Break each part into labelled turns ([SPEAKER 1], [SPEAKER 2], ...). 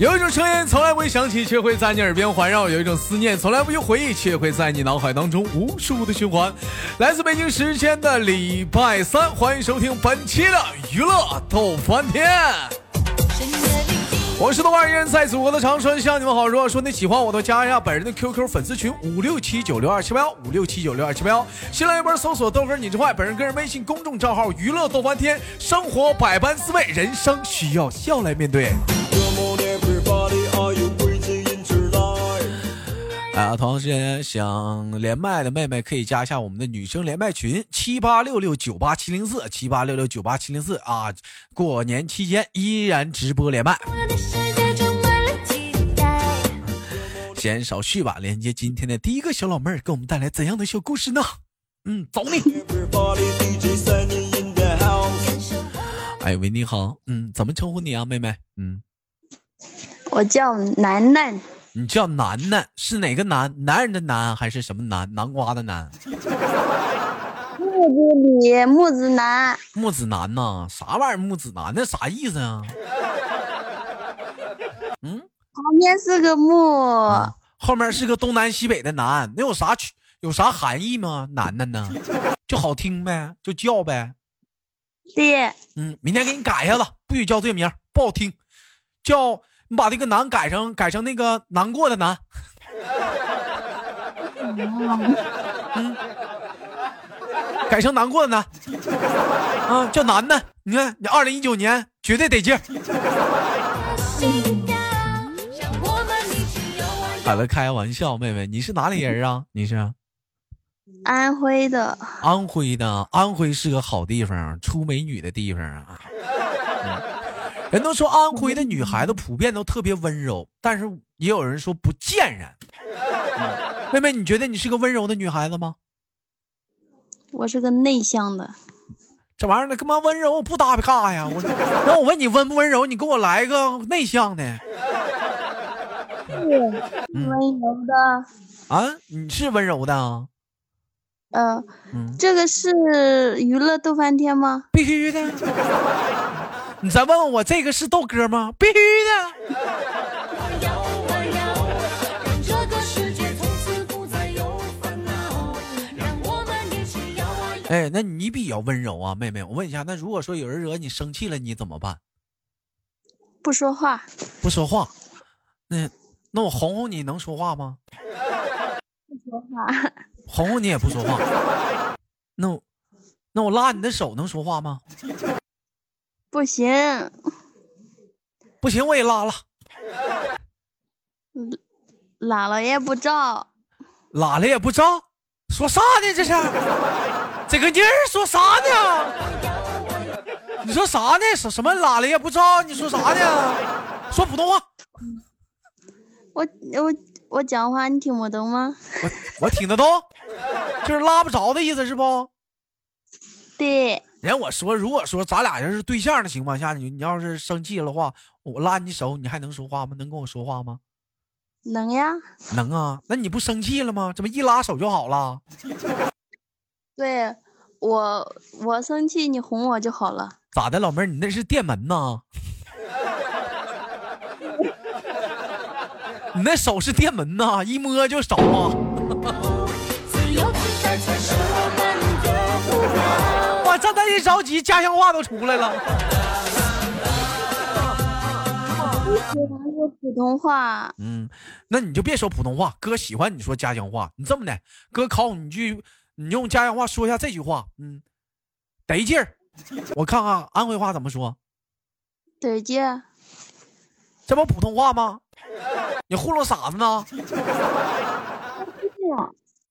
[SPEAKER 1] 有一种声音从来不会响起，却会在你耳边环绕；有一种思念从来不用回忆，却会在你脑海当中无数的循环。来自北京时间的礼拜三，欢迎收听本期的娱乐逗翻天。我是豆瓣，依然在祖国的长春向你们好。如果说你喜欢我，都加一下本人的 QQ 粉丝群五六七九六二七八幺五六七九六二七八幺。新浪微博搜索豆哥你之坏，本人个人微信公众账号娱乐逗翻天。生活百般滋味，人生需要笑来面对。啊，同时间想连麦的妹妹可以加一下我们的女生连麦群七八六六九八七零四七八六六九八七零四啊！过年期间依然直播连麦。先少叙吧，连接今天的第一个小老妹儿，给我们带来怎样的小故事呢？嗯，走你。哎喂，你好，嗯，怎么称呼你啊，妹妹？嗯，
[SPEAKER 2] 我叫楠楠。
[SPEAKER 1] 你叫楠楠是哪个楠？男人的楠还是什么南？南瓜的南？
[SPEAKER 2] 木子李木子楠。
[SPEAKER 1] 木子楠呐？啥玩意儿？木子楠那啥意思啊？
[SPEAKER 2] 嗯，旁边是个木，
[SPEAKER 1] 后面是个东南西北的南，那有啥区？有啥含义吗？楠楠呢？就好听呗，就叫呗。
[SPEAKER 2] 对。
[SPEAKER 1] 嗯，明天给你改一下子，不许叫这名，不好听，叫。你把这个难改成改成那个难过的难，嗯，改成难过的难，啊，叫难的。你看，你二零一九年绝对得劲。好了，开玩笑，妹妹，你是哪里人啊？你是
[SPEAKER 2] 安徽的。
[SPEAKER 1] 安徽的，安徽是个好地方，出美女的地方啊。人都说安徽的女孩子普遍都特别温柔，但是也有人说不贱人。妹妹，你觉得你是个温柔的女孩子吗？
[SPEAKER 2] 我是个内向的。
[SPEAKER 1] 这玩意儿呢，干嘛温柔我不搭嘎呀？我 那我问你温不温柔，你给我来个内向的。
[SPEAKER 2] 是温柔的。
[SPEAKER 1] 啊，你是温柔的啊？
[SPEAKER 2] 嗯。这个是娱乐逗翻天吗？
[SPEAKER 1] 必须的。你再问问我，这个是豆哥吗？必须的。哎，那你比较温柔啊，妹妹。我问一下，那如果说有人惹你生气了，你怎么办？
[SPEAKER 2] 不说话。
[SPEAKER 1] 不说话。那那我哄哄你能说话吗？
[SPEAKER 2] 不说话。
[SPEAKER 1] 哄哄你也不说话。那我那我拉你的手能说话吗？
[SPEAKER 2] 不行，
[SPEAKER 1] 不行，我也拉了。
[SPEAKER 2] 拉了也不照，
[SPEAKER 1] 拉了也不照，说啥呢？这是这个妮儿说啥呢？你说啥呢？什什么拉了也不照？你说啥呢？说普通话。
[SPEAKER 2] 我我我讲话你听不懂吗？
[SPEAKER 1] 我我听得懂，就是拉不着的意思是不？
[SPEAKER 2] 对。
[SPEAKER 1] 人我说，如果说咱俩要是对象的情况下，你你要是生气的话，我拉你手，你还能说话吗？能跟我说话吗？
[SPEAKER 2] 能呀。
[SPEAKER 1] 能啊，那你不生气了吗？怎么一拉手就好了？
[SPEAKER 2] 对我，我生气你哄我就好了。
[SPEAKER 1] 咋的，老妹儿，你那是电门呐？你那手是电门呐，一摸就着啊。这他一着急，家乡话都出来了。
[SPEAKER 2] 说普通话。
[SPEAKER 1] 嗯，那你就别说普通话，哥喜欢你说家乡话。你这么的，哥考你句，你用家乡话说一下这句话。嗯，得劲儿。我看看安徽话怎么说。
[SPEAKER 2] 得劲。
[SPEAKER 1] 这不普通话吗？你糊弄傻子呢？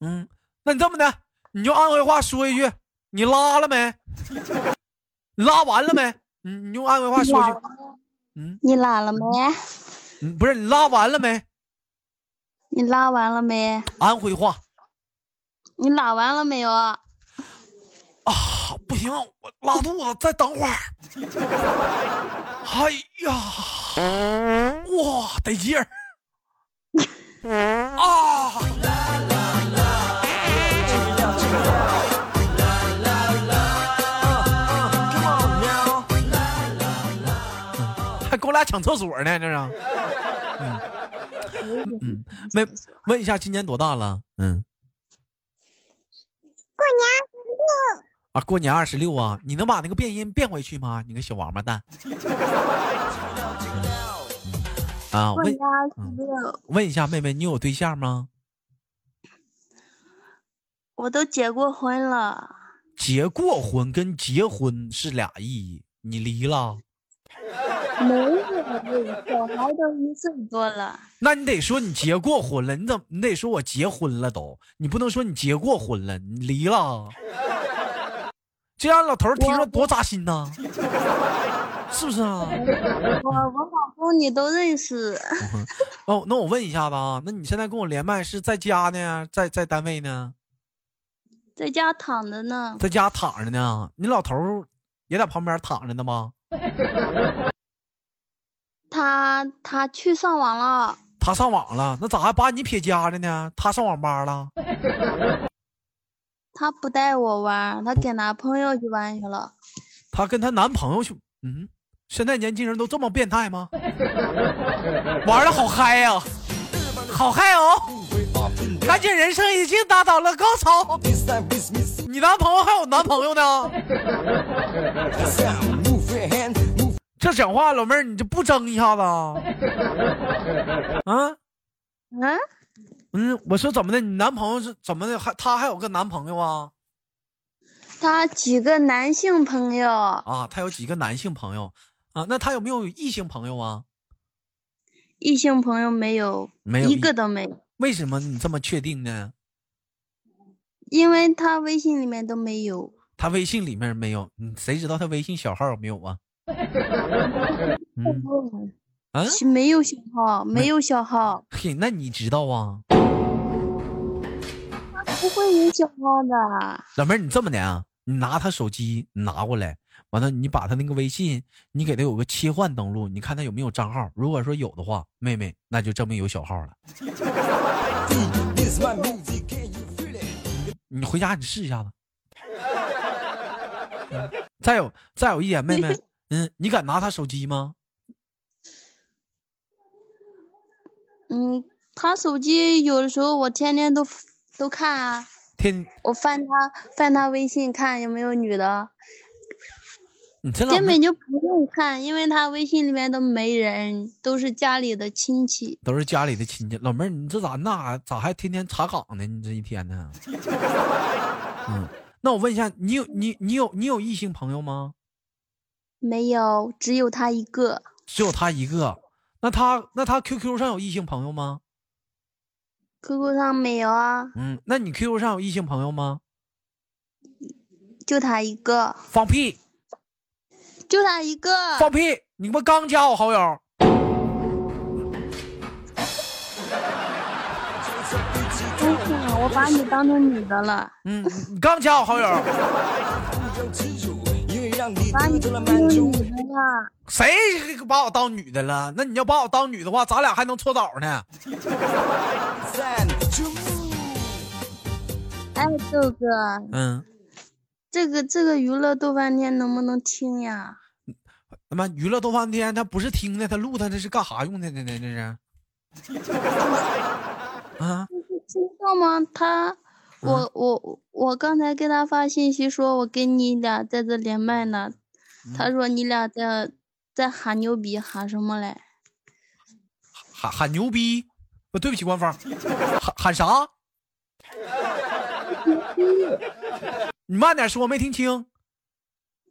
[SPEAKER 1] 嗯，那你这么的，你就安徽话说一句。你拉了没？拉完了没？你你用安徽话说句。
[SPEAKER 2] 嗯，你拉了没？
[SPEAKER 1] 嗯，不是你拉完了没？
[SPEAKER 2] 你拉完了没？
[SPEAKER 1] 安徽话。
[SPEAKER 2] 你拉完了没有？啊，
[SPEAKER 1] 不行，我拉肚子，再等会儿。哎呀，哇，得劲儿啊！我俩抢厕所呢，这是。嗯嗯，问问一下，今年多大了？嗯。过年二十六啊！过年二十六啊！你能把那个变音变回去吗？你个小王八蛋！啊，问问一下妹妹，你有对象吗？
[SPEAKER 2] 我都结过婚了。
[SPEAKER 1] 结过婚跟结婚是俩意义，你离了？
[SPEAKER 2] 没有，小孩都一岁多了。
[SPEAKER 1] 那你得说你结过婚了，你怎么你得说我结婚了都，你不能说你结过婚了，你离了，这让老头听着多扎心呐，是不是啊？
[SPEAKER 2] 我我老公你都认识。
[SPEAKER 1] 哦，那我问一下子啊，那你现在跟我连麦是在家呢，在在单位呢？
[SPEAKER 2] 在家躺着呢。
[SPEAKER 1] 在家躺着呢，你老头也在旁边躺着呢吗？
[SPEAKER 2] 他他去上网了，
[SPEAKER 1] 他上网了，那咋还把你撇家了呢？他上网吧了，
[SPEAKER 2] 他不带我玩，他跟男朋友去玩去了。
[SPEAKER 1] 他跟他男朋友去，嗯，现在年轻人都这么变态吗？玩的好嗨呀，好嗨哦！感觉人生已经达到了高潮。你男朋友还有男朋友呢？这讲话，老妹儿，你就不争一下子啊？啊？
[SPEAKER 2] 嗯？
[SPEAKER 1] 嗯，我说怎么的？你男朋友是怎么的？还他还有个男朋友啊？
[SPEAKER 2] 他几个男性朋友
[SPEAKER 1] 啊？他有几个男性朋友啊？那他有没有异性朋友啊？
[SPEAKER 2] 异性朋友没有，
[SPEAKER 1] 没有
[SPEAKER 2] 一个都没有。
[SPEAKER 1] 为什么你这么确定呢？
[SPEAKER 2] 因为他微信里面都没有。
[SPEAKER 1] 他微信里面没有，嗯，谁知道他微信小号有没有啊？
[SPEAKER 2] 嗯，啊，没有小号，没有小号。
[SPEAKER 1] 嘿，那你知道啊？
[SPEAKER 2] 不会有小号的。
[SPEAKER 1] 老妹儿，你这么的啊？你拿他手机拿过来，完了你把他那个微信，你给他有个切换登录，你看他有没有账号。如果说有的话，妹妹，那就证明有小号了。你回家你试一下子。再有再有一点，妹妹。嗯，你敢拿他手机吗？
[SPEAKER 2] 嗯，他手机有的时候我天天都都看啊。
[SPEAKER 1] 天，
[SPEAKER 2] 我翻他翻他微信看有没有女的。
[SPEAKER 1] 你这
[SPEAKER 2] 根本就不用看，因为他微信里面都没人，都是家里的亲戚。
[SPEAKER 1] 都是家里的亲戚，老妹儿，你这咋那咋还天天查岗呢？你这一天呢？嗯，那我问一下，你有你你有你有异性朋友吗？
[SPEAKER 2] 没有，只有他一个。
[SPEAKER 1] 只有他一个，那他那他 QQ 上有异性朋友吗
[SPEAKER 2] ？QQ 上没有啊。
[SPEAKER 1] 嗯，那你 QQ 上有异性朋友吗？
[SPEAKER 2] 就他一个。
[SPEAKER 1] 放屁！
[SPEAKER 2] 就他一个。
[SPEAKER 1] 放屁！你不刚加我好友？
[SPEAKER 2] 我把你当成女的了。
[SPEAKER 1] 嗯，你刚加我好友。谁把我当女的了？那你要把我当女的话，咱俩还能搓澡呢。
[SPEAKER 2] 哎，豆哥，
[SPEAKER 1] 嗯，
[SPEAKER 2] 这个这个娱乐逗翻天能不能听呀？
[SPEAKER 1] 他妈娱乐逗翻天，他不是听的，他录他这是干啥用的呢？这是？啊？
[SPEAKER 2] 知道吗？他。我我我刚才给他发信息说，我跟你俩在这连麦呢。他说你俩在在喊牛逼，喊什么嘞？
[SPEAKER 1] 喊喊牛逼？不对不起，官方，喊喊啥？你慢点说，没听清。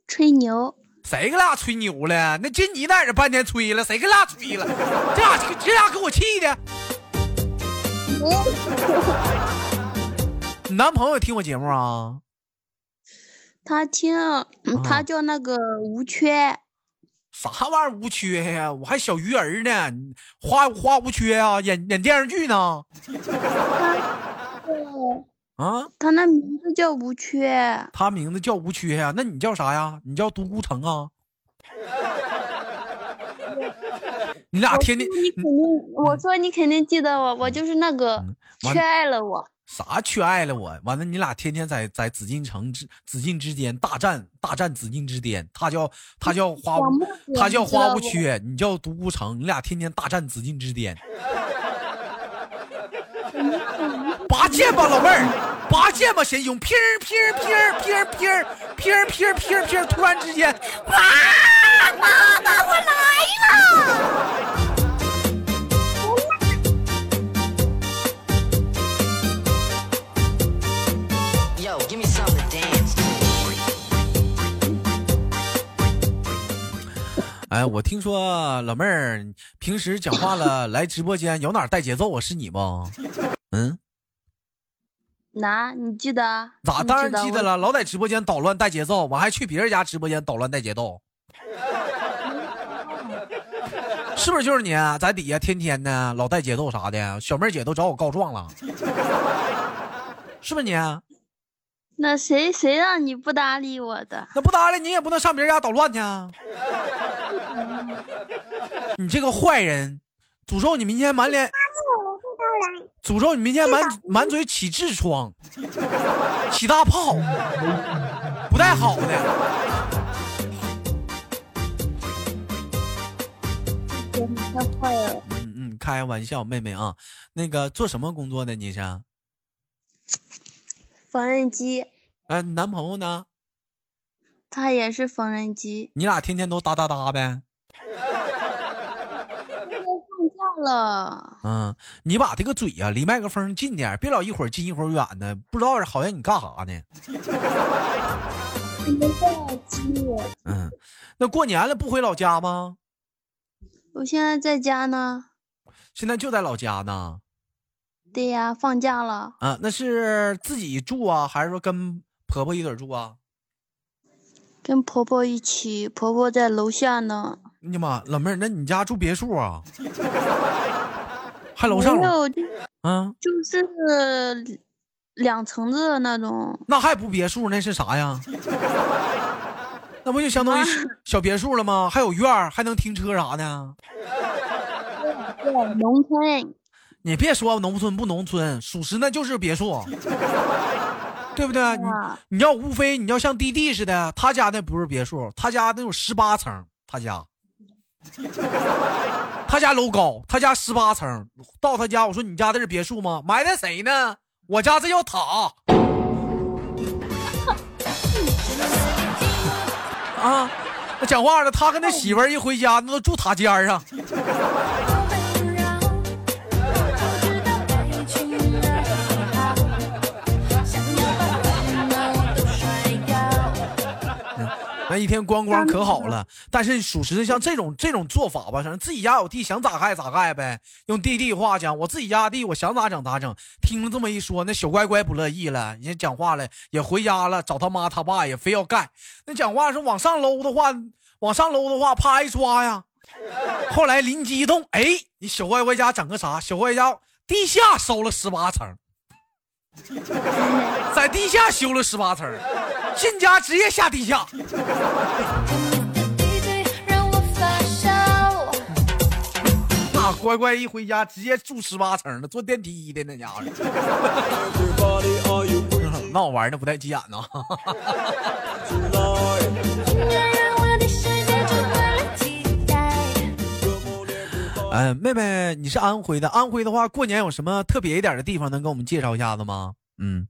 [SPEAKER 2] 吹牛？
[SPEAKER 1] 谁跟俩吹牛了？那就你在这半天吹了，谁跟俩吹了？这俩这俩给我气的。你男朋友听我节目啊？
[SPEAKER 2] 他听，他叫那个吴缺。
[SPEAKER 1] 啥玩意儿吴缺呀？我还小鱼儿呢，花花无缺啊，演演电视剧呢。啊，
[SPEAKER 2] 他那名字叫吴缺，
[SPEAKER 1] 他名字叫吴缺呀、那你叫啥呀？你叫独孤城啊？你俩天天
[SPEAKER 2] 你肯定，我说你肯定记得我，我就是那个缺爱了我。
[SPEAKER 1] 啥缺爱了我？完了，你俩天天在在紫禁城之紫禁之巅大战大战紫禁之巅，他叫他叫花他叫花无缺，你叫独孤城，你俩天天大战紫禁之巅。拔剑吧，老妹儿，拔剑吧，神兄，劈儿劈儿劈儿劈儿劈儿劈儿劈儿劈儿劈儿，突然之间，哇，妈妈，我来了！哎，我听说老妹儿平时讲话了，来直播间有哪带节奏啊？是你不？嗯，
[SPEAKER 2] 哪？你记得？
[SPEAKER 1] 咋？当然记得了，老在直播间捣乱带节奏，我还去别人家直播间捣乱带节奏，是不是就是你啊？在底下天天的老带节奏啥的，小妹儿姐都找我告状了，是不是你？啊
[SPEAKER 2] 那谁谁让你不搭理我的？
[SPEAKER 1] 那不搭理你也不能上别人家捣乱去啊！你这个坏人，诅咒你明天满脸，诅咒你明天满满嘴起痔疮，起大泡，不太好的。
[SPEAKER 2] 你太坏了！
[SPEAKER 1] 嗯嗯，开玩笑，妹妹啊，那个做什么工作的你是？
[SPEAKER 2] 缝纫机，
[SPEAKER 1] 哎，你男朋友呢？
[SPEAKER 2] 他也是缝纫机。
[SPEAKER 1] 你俩天天都哒哒哒呗？
[SPEAKER 2] 放假了，
[SPEAKER 1] 嗯，你把这个嘴呀、离麦克风近点，别老一会儿近一会儿远的，不知道好像你干啥呢？
[SPEAKER 2] 你们在机。
[SPEAKER 1] 嗯，那过年了不回老家吗？
[SPEAKER 2] 我现在在家呢。
[SPEAKER 1] 现在就在老家呢。
[SPEAKER 2] 对呀，放假了，
[SPEAKER 1] 啊，那是自己住啊，还是说跟婆婆一起住啊？
[SPEAKER 2] 跟婆婆一起，婆婆在楼下呢。
[SPEAKER 1] 你妈，老妹儿，那你家住别墅啊？还楼上楼？
[SPEAKER 2] 没有，就
[SPEAKER 1] 嗯，
[SPEAKER 2] 就是两层子的那种。
[SPEAKER 1] 那还不别墅，那是啥呀？那不就相当于是小别墅了吗？还有院儿，还能停车啥的。
[SPEAKER 2] 对，农村。
[SPEAKER 1] 你别说农村不农村，属实那就是别墅，对不对？你
[SPEAKER 2] 啊
[SPEAKER 1] 你要无非你要像弟弟似的，他家那不是别墅，他家那有十八层，他家，他家楼高，他家十八层。到他家，我说你家这是别墅吗？埋汰谁呢？我家这叫塔。啊，那讲话了，他跟他媳妇儿一回家，那都住塔尖上。一天光光可好了，但是属实像这种这种做法吧，反正自己家有地，想咋盖咋盖呗。用弟弟话讲，我自己家地，我想咋整咋整。听了这么一说，那小乖乖不乐意了，人家讲话了，也回家了，找他妈他爸也非要盖。那讲话说往上搂的话，往上搂的话，啪一抓呀。后来灵机一动，哎，你小乖乖家整个啥？小乖乖家地下收了十八层，在地下修了十八层，进家直接下地下。那乖乖一回家，直接住十八层了，坐电梯的那家伙。那我玩的不带急眼呢。哎，妹妹，你是安徽的，安徽的话，过年有什么特别一点的地方能给我们介绍一下子吗？嗯，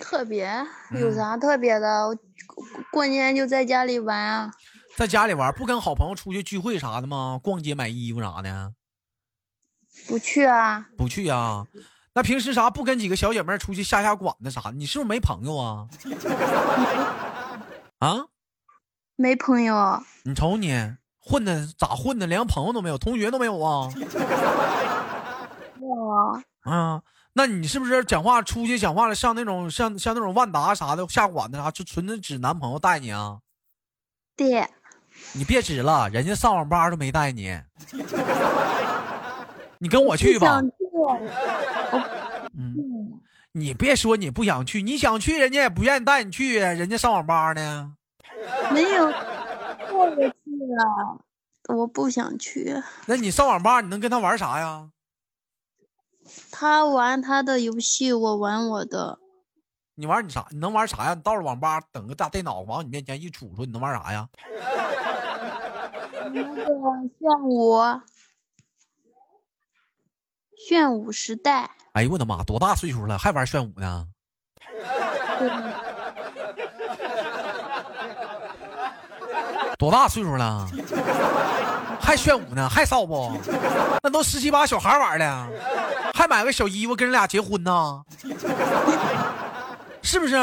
[SPEAKER 2] 特别有啥特别的？过年就在家里玩啊。
[SPEAKER 1] 在家里玩，不跟好朋友出去聚会啥的吗？逛街买衣服啥的？
[SPEAKER 2] 不去啊？
[SPEAKER 1] 不去啊？那平时啥不跟几个小姐妹出去下下馆子啥的？你是不是没朋友啊？啊？
[SPEAKER 2] 没朋友。
[SPEAKER 1] 你瞅你混的咋混的，连个朋友都没有，同学都没有啊？
[SPEAKER 2] 我
[SPEAKER 1] 啊，那你是不是讲话出去讲话了，像那种像像那种万达啥的下馆子啥，就纯的指男朋友带你啊？
[SPEAKER 2] 对，
[SPEAKER 1] 你别指了，人家上网吧都没带你，你跟我去吧你别说你不想去，你想去，人家也不愿意带你去，人家上网吧呢。
[SPEAKER 2] 没有，过不去了，我不想去。
[SPEAKER 1] 那你上网吧，你能跟他玩啥呀？
[SPEAKER 2] 他玩他的游戏，我玩我的。
[SPEAKER 1] 你玩你啥？你能玩啥呀？你到了网吧，等个大电脑往你面前一杵说，你能玩啥呀？
[SPEAKER 2] 那个炫舞，炫舞时代。
[SPEAKER 1] 哎呦我的妈，多大岁数了还玩炫舞呢？多大岁数了？还炫舞呢？还骚不？那都十七八小孩玩的，还买个小衣服跟人俩结婚呢？是不是？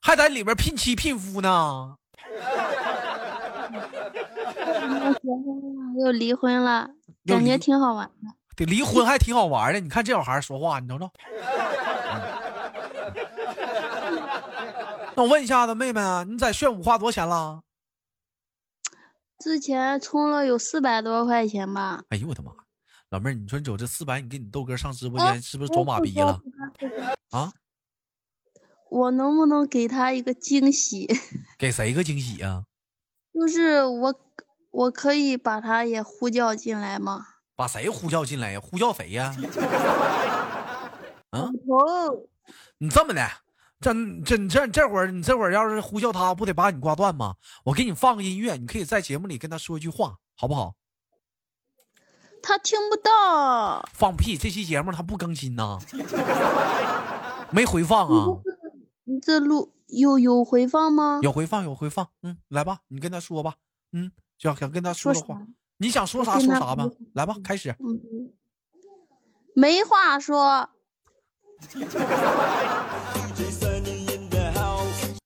[SPEAKER 1] 还在里边聘妻聘夫呢？
[SPEAKER 2] 结婚了，又离婚了，感觉挺好玩的。
[SPEAKER 1] 得离婚还挺好玩的，你看这小孩说话，你瞅瞅。那我问一下子，妹妹，你在炫舞花多少钱了？
[SPEAKER 2] 之前充了有四百多块钱吧。
[SPEAKER 1] 哎呦我的妈！老妹儿，你说你走这四百，你给你豆哥上直播间，是不是走马逼了？啊？
[SPEAKER 2] 我能不能给他一个惊喜？
[SPEAKER 1] 给谁个惊喜啊？
[SPEAKER 2] 就是我，我可以把他也呼叫进来吗？
[SPEAKER 1] 把谁呼叫进来呀？呼叫谁呀？啊？你这么的，这这这这会儿，你这会儿要是呼叫他，不得把你挂断吗？我给你放个音乐，你可以在节目里跟他说一句话，好不好？
[SPEAKER 2] 他听不到。
[SPEAKER 1] 放屁！这期节目他不更新呐，没回放啊。
[SPEAKER 2] 你这录有有回放吗？
[SPEAKER 1] 有回放，有回放。嗯，来吧，你跟他说吧。嗯，想想跟他说的话。你想说啥说啥吧，来吧，开始。
[SPEAKER 2] 没话说。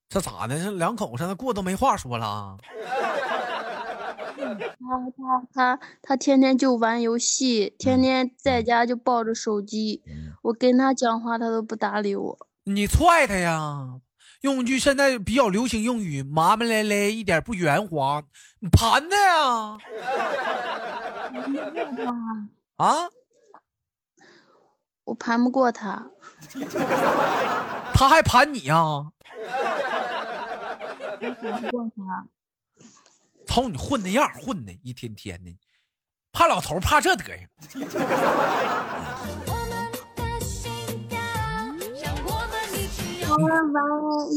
[SPEAKER 1] 这咋的？这两口子那过都没话说了。
[SPEAKER 2] 他他他他天天就玩游戏，天天在家就抱着手机。我跟他讲话，他都不搭理我。
[SPEAKER 1] 你踹他呀！用句现在比较流行用语，麻麻咧咧，一点不圆滑，你盘他呀！啊！
[SPEAKER 2] 我盘不过他，
[SPEAKER 1] 他还盘你呀！
[SPEAKER 2] 盘不过他，
[SPEAKER 1] 瞅你混那样，混的一天天的，怕老头怕这德行。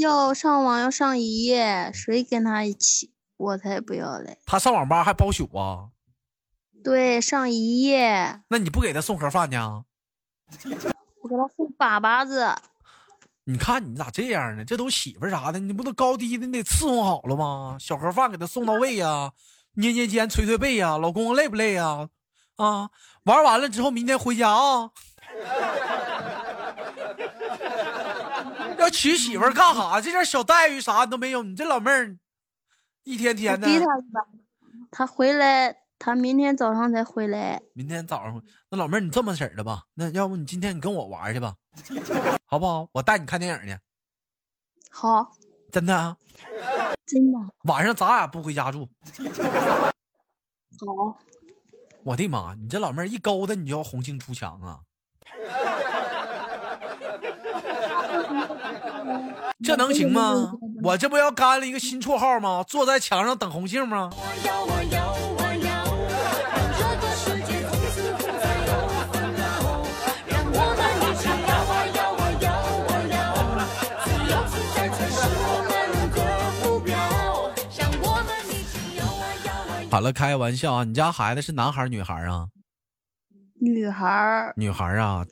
[SPEAKER 2] 要上网要上一夜，谁跟他一起？我才不要嘞！
[SPEAKER 1] 他上网吧还包宿啊？
[SPEAKER 2] 对，上一夜。
[SPEAKER 1] 那你不给他送盒饭呢？
[SPEAKER 2] 我给他送粑粑子。
[SPEAKER 1] 你看你咋这样呢？这都媳妇啥的，你不都高低的你得伺候好了吗？小盒饭给他送到位呀，捏捏肩，捶捶背呀，老公累不累呀？啊，玩完了之后明天回家啊。要娶媳妇干啥？这点小待遇啥都没有。你这老妹儿，一天天的。
[SPEAKER 2] 逼他吧，他回来，他明天早上才回来。
[SPEAKER 1] 明天早上，那老妹儿你这么式儿的吧？那要不你今天你跟我玩去吧，好不好？我带你看电影去。
[SPEAKER 2] 好。
[SPEAKER 1] 真的？
[SPEAKER 2] 啊 真的。
[SPEAKER 1] 晚上咱俩不回家住。
[SPEAKER 2] 好。
[SPEAKER 1] 我的妈！你这老妹儿一勾搭你就要红杏出墙啊！这能行吗？我这不要干了一个新绰号吗？坐在墙上等红杏吗？好了，开个玩笑啊！你家孩子是男孩女孩啊？
[SPEAKER 2] 女孩儿，
[SPEAKER 1] 女孩儿啊，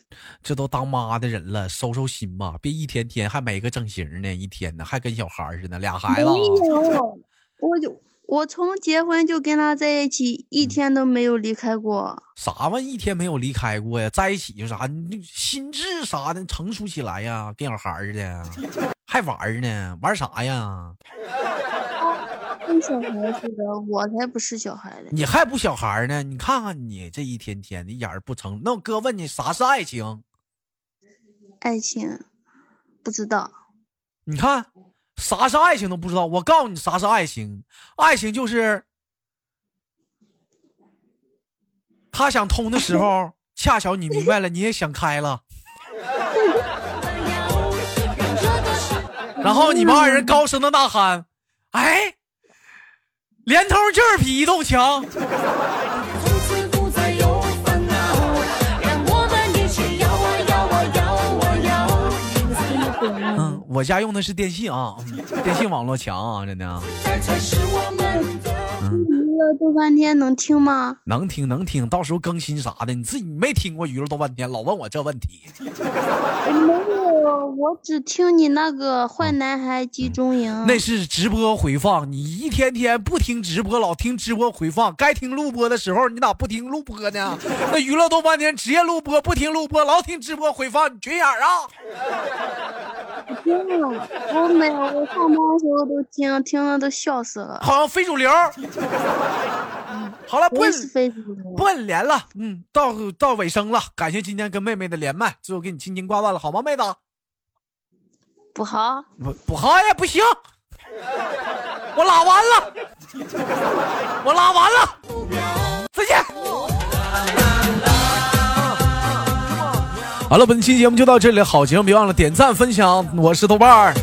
[SPEAKER 1] 这都当妈的人了，收收心吧，别一天天还没个整形呢，一天呢还跟小孩似的，俩孩子。没
[SPEAKER 2] 有，我就我从结婚就跟他在一起，一天都没有离开过。
[SPEAKER 1] 啥玩意？一天没有离开过呀？在一起就啥？你心智啥的成熟起来呀？跟小孩似的，还玩呢？玩啥呀？
[SPEAKER 2] 跟小孩似的，我才不是小孩呢。
[SPEAKER 1] 你还不小孩呢？你看看你这一天天的，一点不成。那我哥问你，啥是爱情？
[SPEAKER 2] 爱情不知道。
[SPEAKER 1] 你看，啥是爱情都不知道。我告诉你，啥是爱情？爱情就是他想通的时候，恰巧你明白了，你也想开了。然后你们二人高声的呐喊：“哎，连头就是比移动强。”嗯，我家用的是电信啊，电信网络强啊，真的。
[SPEAKER 2] 娱乐多半天能听吗？
[SPEAKER 1] 能听能听，到时候更新啥的，你自己没听过娱乐多半天，老问我这问题。
[SPEAKER 2] 没有，我只听你那个坏男孩集中营。
[SPEAKER 1] 那是直播回放，你一天天不听直播，老听直播回放，该听录播的时候你咋不听录播呢？那娱乐豆半天职业录播，不听录播，老听直播回放，你群眼啊？
[SPEAKER 2] 听了，我没有，我上班的时候都听，听了都笑死了。
[SPEAKER 1] 好像非主流。好了，不。不跟你连了，嗯，到到尾声了，感谢今天跟妹妹的连麦，最后给你轻轻挂断了，好吗，妹子？
[SPEAKER 2] 不好，
[SPEAKER 1] 不不好也不行，我拉完了，我拉完了，再见。好了，本期节目就到这里，好节目别忘了点赞分享，我是豆瓣儿。